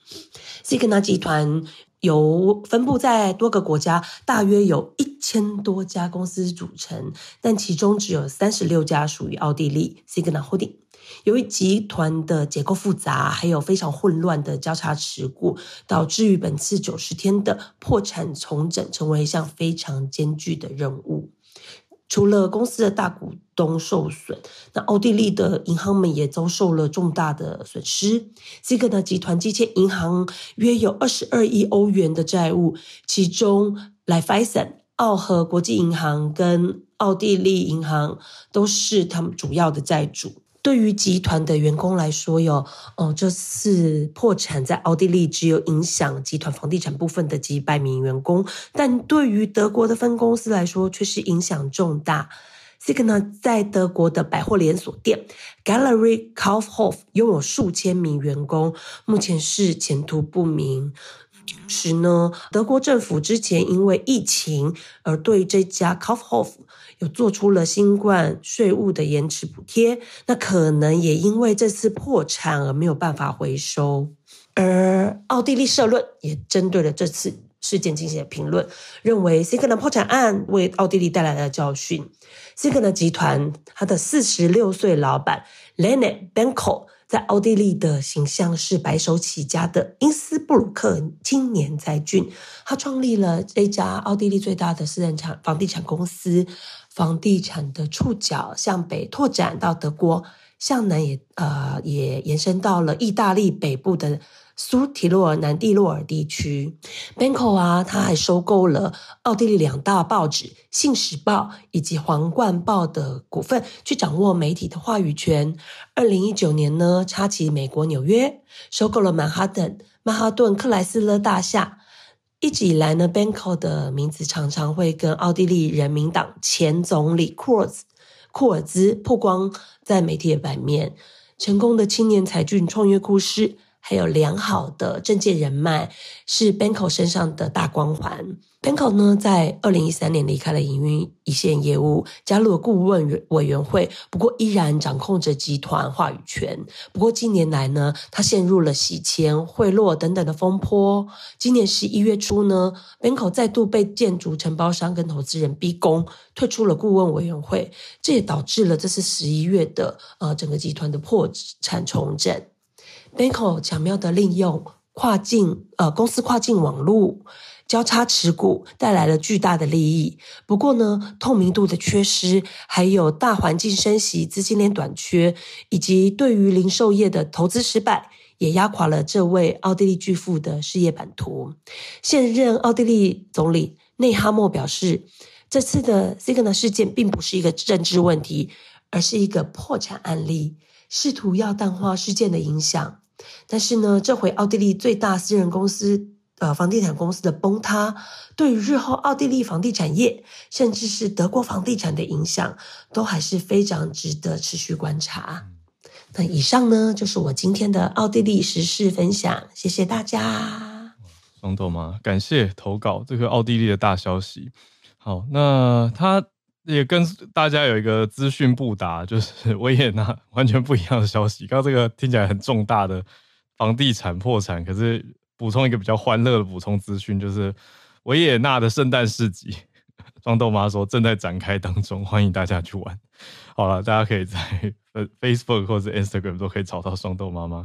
Signa 集团由分布在多个国家，大约有一千多家公司组成，但其中只有三十六家属于奥地利 Signa Holding。由于集团的结构复杂，还有非常混乱的交叉持股，导致于本次九十天的破产重整成为一项非常艰巨的任务。除了公司的大股东受损，那奥地利的银行们也遭受了重大的损失。这个呢，集团积欠银行约有二十二亿欧元的债务，其中 Raiffeisen 奥和国际银行跟奥地利银行都是他们主要的债主。对于集团的员工来说，有哦，这次破产在奥地利只有影响集团房地产部分的几百名员工，但对于德国的分公司来说却是影响重大。Signa 在德国的百货连锁店 Gallery Kaufhof 拥有数千名员工，目前是前途不明。同时呢，德国政府之前因为疫情而对这家 Kaufhof 有做出了新冠税务的延迟补贴，那可能也因为这次破产而没有办法回收。而奥地利社论也针对了这次事件进行了评论，认为 Signa 破产案为奥地利带来了教训。Signa 集团他的四十六岁老板 Lene Benko 在奥地利的形象是白手起家的因斯布鲁克青年才俊，他创立了这家奥地利最大的私人产房地产公司，房地产的触角向北拓展到德国，向南也呃也延伸到了意大利北部的。苏提洛尔、南蒂洛尔地区，Benko 啊，他还收购了奥地利两大报纸《信使报》以及《皇冠报》的股份，去掌握媒体的话语权。二零一九年呢，插旗美国纽约，收购了曼哈顿曼哈顿克莱斯勒大厦。一直以来呢，Benko 的名字常常会跟奥地利人民党前总理库尔兹库尔兹曝光在媒体的版面。成功的青年才俊创业故事。还有良好的政界人脉是 Benko 身上的大光环。Benko 呢，在二零一三年离开了营运一线业务，加入了顾问委员会，不过依然掌控着集团话语权。不过近年来呢，他陷入了洗钱、贿赂等等的风波。今年十一月初呢，Benko 再度被建筑承包商跟投资人逼宫，退出了顾问委员会，这也导致了这次十一月的呃整个集团的破产重整。Banko 巧妙的利用跨境呃公司跨境网络交叉持股，带来了巨大的利益。不过呢，透明度的缺失，还有大环境升息、资金链短缺，以及对于零售业的投资失败，也压垮了这位奥地利巨富的事业版图。现任奥地利总理内哈默表示，这次的 Signal 事件并不是一个政治问题，而是一个破产案例，试图要淡化事件的影响。但是呢，这回奥地利最大私人公司，呃，房地产公司的崩塌，对于日后奥地利房地产业，甚至是德国房地产的影响，都还是非常值得持续观察。那以上呢，就是我今天的奥地利时事分享，谢谢大家。双豆妈，感谢投稿这个奥地利的大消息。好，那他也跟大家有一个资讯不达，就是维也纳完全不一样的消息。刚刚这个听起来很重大的。房地产破产，可是补充一个比较欢乐的补充资讯，就是维也纳的圣诞市集，双豆妈说正在展开当中，欢迎大家去玩。好了，大家可以在 [laughs] Facebook 或者 Instagram 都可以找到双豆妈妈。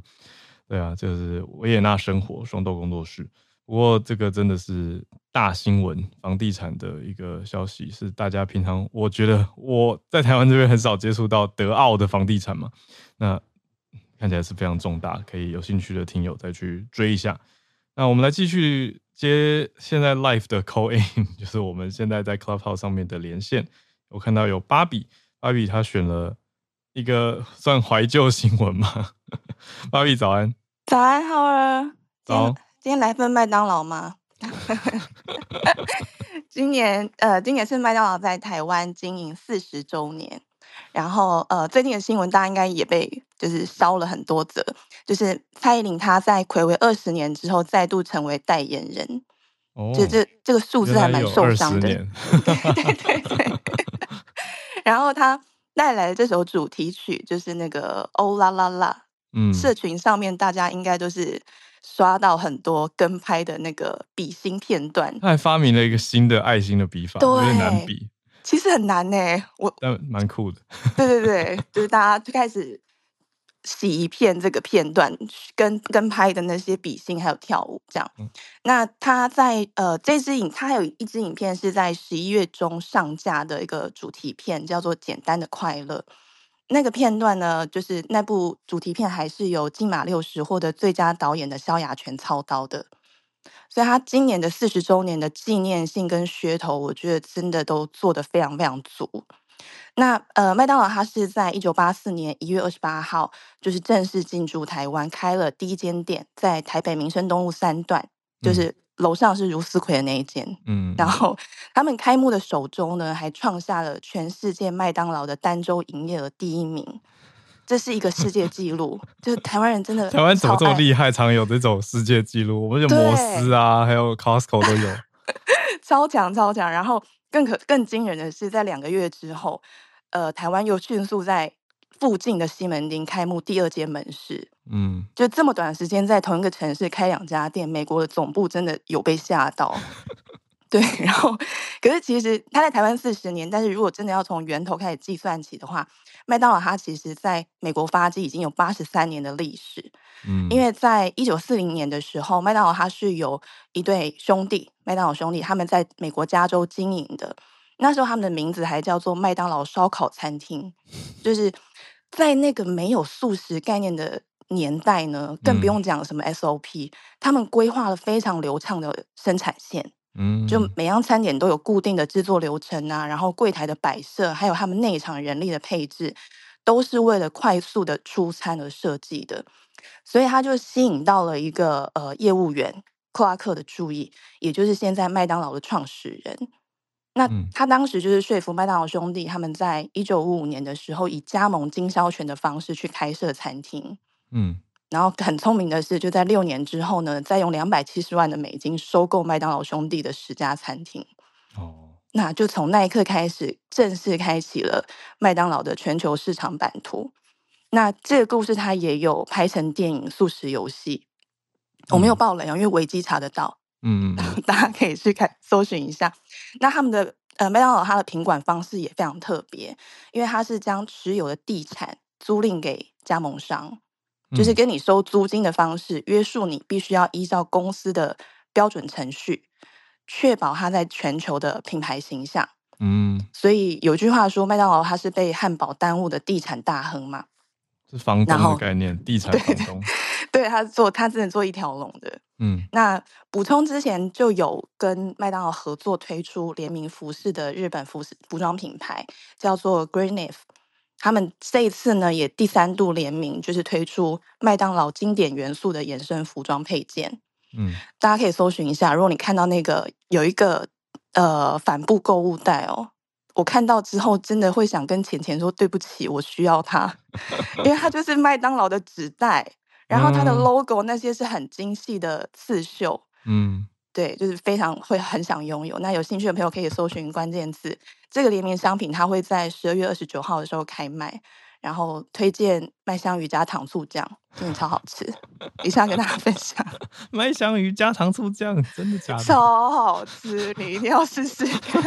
对啊，就是维也纳生活双豆工作室。不过这个真的是大新闻，房地产的一个消息，是大家平常我觉得我在台湾这边很少接触到德奥的房地产嘛，那。看起来是非常重大，可以有兴趣的听友再去追一下。那我们来继续接现在 live 的 call in，[laughs] 就是我们现在在 Clubhouse 上面的连线。我看到有芭比，芭比她选了一个算怀旧新闻吗？[laughs] 芭比早安，早安，浩儿，早。今天来份麦当劳吗？[laughs] 今年呃，今年是麦当劳在台湾经营四十周年。然后，呃，最近的新闻大家应该也被就是烧了很多则，就是蔡依林她在暌违二十年之后再度成为代言人，哦，就这这个数字还蛮受伤的，对对对对。[laughs] 然后她带来的这首主题曲就是那个《欧啦啦啦》，嗯，社群上面大家应该都是刷到很多跟拍的那个比心片段。他还发明了一个新的爱心的笔法，有点难比。其实很难呢，我但蛮酷的。对对对，就是大家就开始洗一片这个片段，跟跟拍的那些比心，还有跳舞这样。嗯、那他在呃这支影，他还有一支影片是在十一月中上架的一个主题片，叫做《简单的快乐》。那个片段呢，就是那部主题片还是由金马六十获得最佳导演的萧亚全操刀的。所以他今年的四十周年的纪念性跟噱头，我觉得真的都做得非常非常足。那呃，麦当劳它是在一九八四年一月二十八号，就是正式进驻台湾，开了第一间店，在台北民生东路三段，就是楼上是如斯奎的那一间，嗯，然后他们开幕的首周呢，还创下了全世界麦当劳的单周营业额第一名，这是一个世界 [laughs] 纪录。就是台湾人真的，台湾怎么这么厉害，常有这种世界纪录？我们有摩斯啊，还有 Costco 都有，[laughs] 超强超强。然后更可更惊人的是，在两个月之后，呃，台湾又迅速在附近的西门町开幕第二间门市。嗯，就这么短的时间，在同一个城市开两家店，美国的总部真的有被吓到。对，[laughs] 然后可是其实他在台湾四十年，但是如果真的要从源头开始计算起的话，麦当劳它其实在美国发迹已经有八十三年的历史。嗯，因为在一九四零年的时候，麦当劳它是有一对兄弟，麦当劳兄弟他们在美国加州经营的，那时候他们的名字还叫做麦当劳烧烤餐厅，就是在那个没有素食概念的。年代呢，更不用讲什么 SOP，、嗯、他们规划了非常流畅的生产线，嗯，就每样餐点都有固定的制作流程啊，然后柜台的摆设，还有他们内场人力的配置，都是为了快速的出餐而设计的，所以他就吸引到了一个呃业务员克拉克的注意，也就是现在麦当劳的创始人。那他当时就是说服麦当劳兄弟，他们在一九五五年的时候，以加盟经销权的方式去开设餐厅。嗯，然后很聪明的是，就在六年之后呢，再用两百七十万的美金收购麦当劳兄弟的十家餐厅。哦，那就从那一刻开始，正式开启了麦当劳的全球市场版图。那这个故事它也有拍成电影《速食游戏》，我没有爆雷啊，因为维基查得到。嗯，[laughs] 大家可以去看搜寻一下。那他们的呃麦当劳它的品管方式也非常特别，因为它是将持有的地产租赁给加盟商。就是跟你收租金的方式，约束你必须要依照公司的标准程序，确保它在全球的品牌形象。嗯，所以有句话说，麦当劳它是被汉堡耽误的地产大亨嘛，是房东的概念，地产房东。对，对，他做他真的做一条龙的。嗯，那补充之前就有跟麦当劳合作推出联名服饰的日本服饰服装品牌，叫做 Greenleaf。他们这一次呢，也第三度联名，就是推出麦当劳经典元素的衍生服装配件。嗯，大家可以搜寻一下，如果你看到那个有一个呃帆布购物袋哦，我看到之后真的会想跟钱钱说对不起，我需要它，[laughs] 因为它就是麦当劳的纸袋，然后它的 logo 那些是很精细的刺绣。嗯。对，就是非常会很想拥有。那有兴趣的朋友可以搜寻关键字，这个联名商品它会在十二月二十九号的时候开卖。然后推荐麦香鱼加糖醋酱，真的超好吃，一下跟大家分享。[laughs] 麦香鱼加糖醋酱，真的假的？超好吃，你一定要试试看。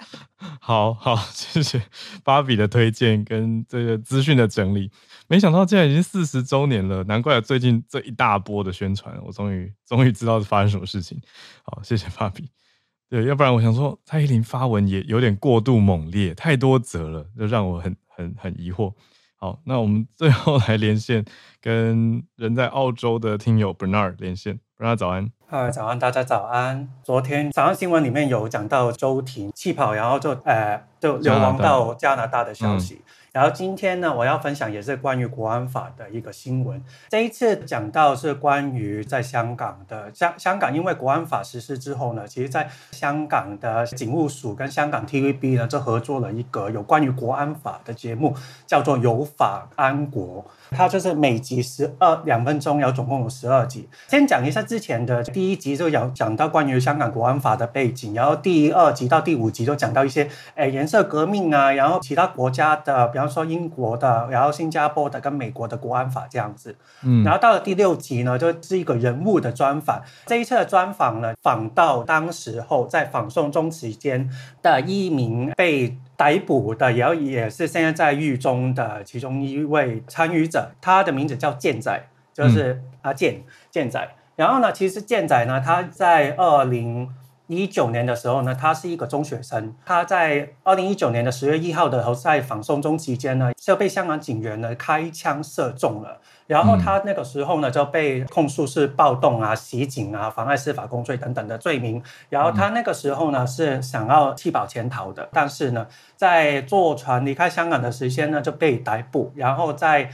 [laughs] 好好，谢谢芭比的推荐跟这个资讯的整理。没想到竟然已经四十周年了，难怪最近这一大波的宣传，我终于终于知道是发生什么事情。好，谢谢芭比。对，要不然我想说蔡依林发文也有点过度猛烈，太多则了，就让我很很很疑惑。好，那我们 [laughs] 最后来连线跟人在澳洲的听友 Bernard 连线，Bernard 早安。嗨，早安，大家早安。昨天早上新闻里面有讲到周婷弃跑，然后就呃就流亡到加拿大的消息。然后今天呢，我要分享也是关于国安法的一个新闻。这一次讲到是关于在香港的香香港，因为国安法实施之后呢，其实在香港的警务署跟香港 TVB 呢，就合作了一个有关于国安法的节目，叫做《有法安国》。它就是每集十二两分钟，然后总共有十二集。先讲一下之前的第一集，就有讲到关于香港国安法的背景，然后第二集到第五集就讲到一些诶颜色革命啊，然后其他国家的，比方说英国的，然后新加坡的跟美国的国安法这样子。嗯，然后到了第六集呢，就是一个人物的专访。这一次的专访呢，访到当时候在访送中期间的一名被。逮捕的，然后也是现在在狱中的其中一位参与者，他的名字叫健仔，就是阿健健仔。然后呢，其实健仔呢，他在二零一九年的时候呢，他是一个中学生，他在二零一九年的十月一号的时候，在反送中期间呢，就被香港警员呢开枪射中了。然后他那个时候呢就被控诉是暴动啊、袭警啊、妨碍司法公罪等等的罪名。然后他那个时候呢是想要弃保潜逃的，但是呢在坐船离开香港的时间呢就被逮捕，然后在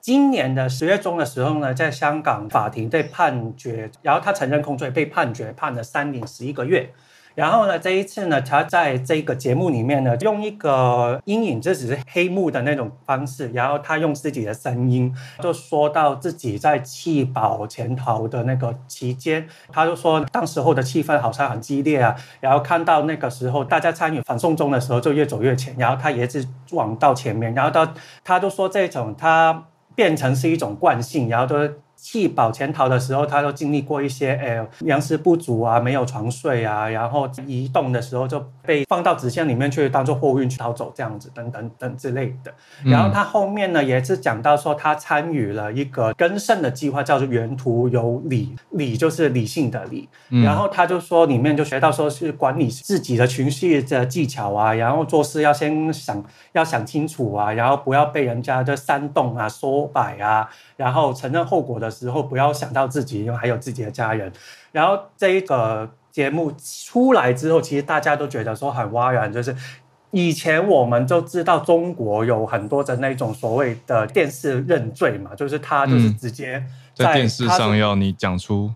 今年的十月中的时候呢，在香港法庭被判决，然后他承认控罪，被判决判了三年十一个月。然后呢，这一次呢，他在这个节目里面呢，用一个阴影，这只是黑幕的那种方式，然后他用自己的声音，就说到自己在弃保潜逃的那个期间，他就说当时候的气氛好像很激烈啊，然后看到那个时候大家参与反送中的时候就越走越前，然后他也是往到前面，然后到他就说这种他变成是一种惯性，然后都。弃保潜逃的时候，他都经历过一些，呃，粮食不足啊，没有床睡啊，然后移动的时候就被放到纸箱里面去当做货运去逃走这样子，等等等之类的。然后他后面呢，也是讲到说他参与了一个更胜的计划，叫做原图有理，理就是理性的理。然后他就说里面就学到说是管理自己的情绪的技巧啊，然后做事要先想，要想清楚啊，然后不要被人家的煽动啊、说摆啊，然后承认后果的时候不要想到自己，因为还有自己的家人。然后这一个节目出来之后，其实大家都觉得说很哗然，就是以前我们就知道中国有很多的那种所谓的电视认罪嘛，就是他就是直接在，在电视上要你讲出。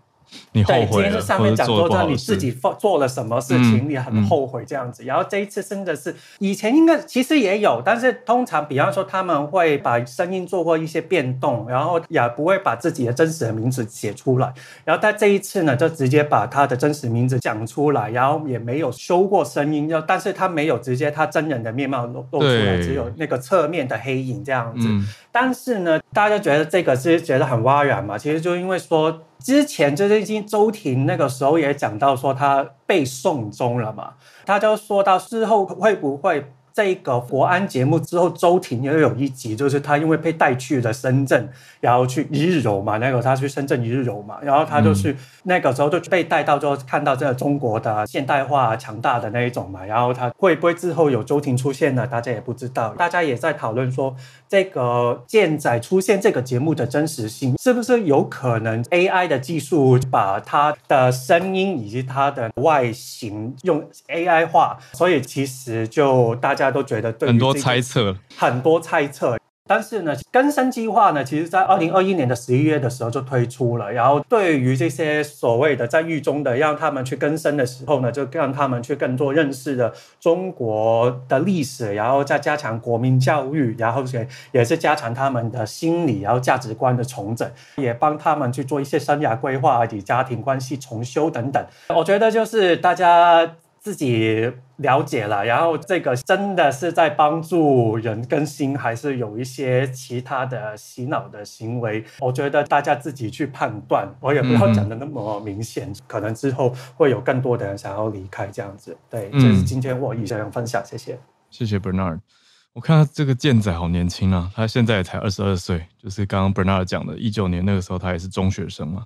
你后悔了，对，今天是上面讲说，说你自己做做了什么事情，你很后悔这样子。然后这一次真的是，以前应该其实也有，但是通常比方说他们会把声音做过一些变动，然后也不会把自己的真实的名字写出来。然后他这一次呢，就直接把他的真实名字讲出来，然后也没有修过声音，要但是他没有直接他真人的面貌露露出来，只有那个侧面的黑影这样子。嗯、但是呢，大家觉得这个是觉得很挖然嘛？其实就因为说。之前就是已经周婷那个时候也讲到说他被送终了嘛，他就说到事后会不会。这个国安节目之后，周婷也有一集，就是他因为被带去了深圳，然后去一日游嘛，那个他去深圳一日游嘛，然后他就去、嗯、那个时候就被带到之后，看到这个中国的现代化强大的那一种嘛，然后他会不会之后有周婷出现呢？大家也不知道，大家也在讨论说，这个舰载出现这个节目的真实性，是不是有可能 AI 的技术把它的声音以及它的外形用 AI 化，所以其实就大家。大家都觉得对，很多猜测，很多猜测。但是呢，更生计划呢，其实在二零二一年的十一月的时候就推出了。然后对于这些所谓的在狱中的，让他们去更生的时候呢，就让他们去更多认识的中国的历史，然后再加强国民教育，然后也也是加强他们的心理，然后价值观的重整，也帮他们去做一些生涯规划以及家庭关系重修等等。我觉得就是大家。自己了解了，然后这个真的是在帮助人更新，还是有一些其他的洗脑的行为？我觉得大家自己去判断，我也不要讲的那么明显，嗯、可能之后会有更多的人想要离开这样子。对，这是今天我以上分享，谢谢。谢谢 Bernard。我看他这个健仔好年轻啊，他现在也才二十二岁，就是刚刚 Bernard 讲的，一九年那个时候他也是中学生嘛，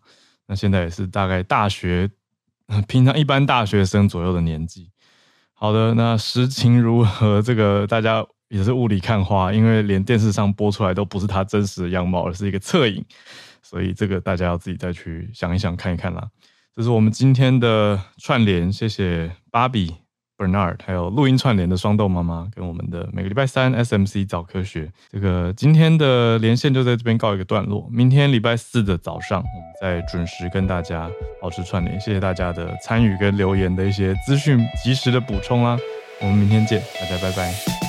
那现在也是大概大学。[laughs] 平常一般大学生左右的年纪，好的，那实情如何？这个大家也是雾里看花，因为连电视上播出来都不是他真实的样貌，而是一个侧影，所以这个大家要自己再去想一想，看一看啦。这是我们今天的串联，谢谢芭比。Bernard，还有录音串联的双豆妈妈，跟我们的每个礼拜三 SMC 早科学，这个今天的连线就在这边告一个段落。明天礼拜四的早上，我们再准时跟大家保持串联。谢谢大家的参与跟留言的一些资讯及时的补充啦。我们明天见，大家拜拜。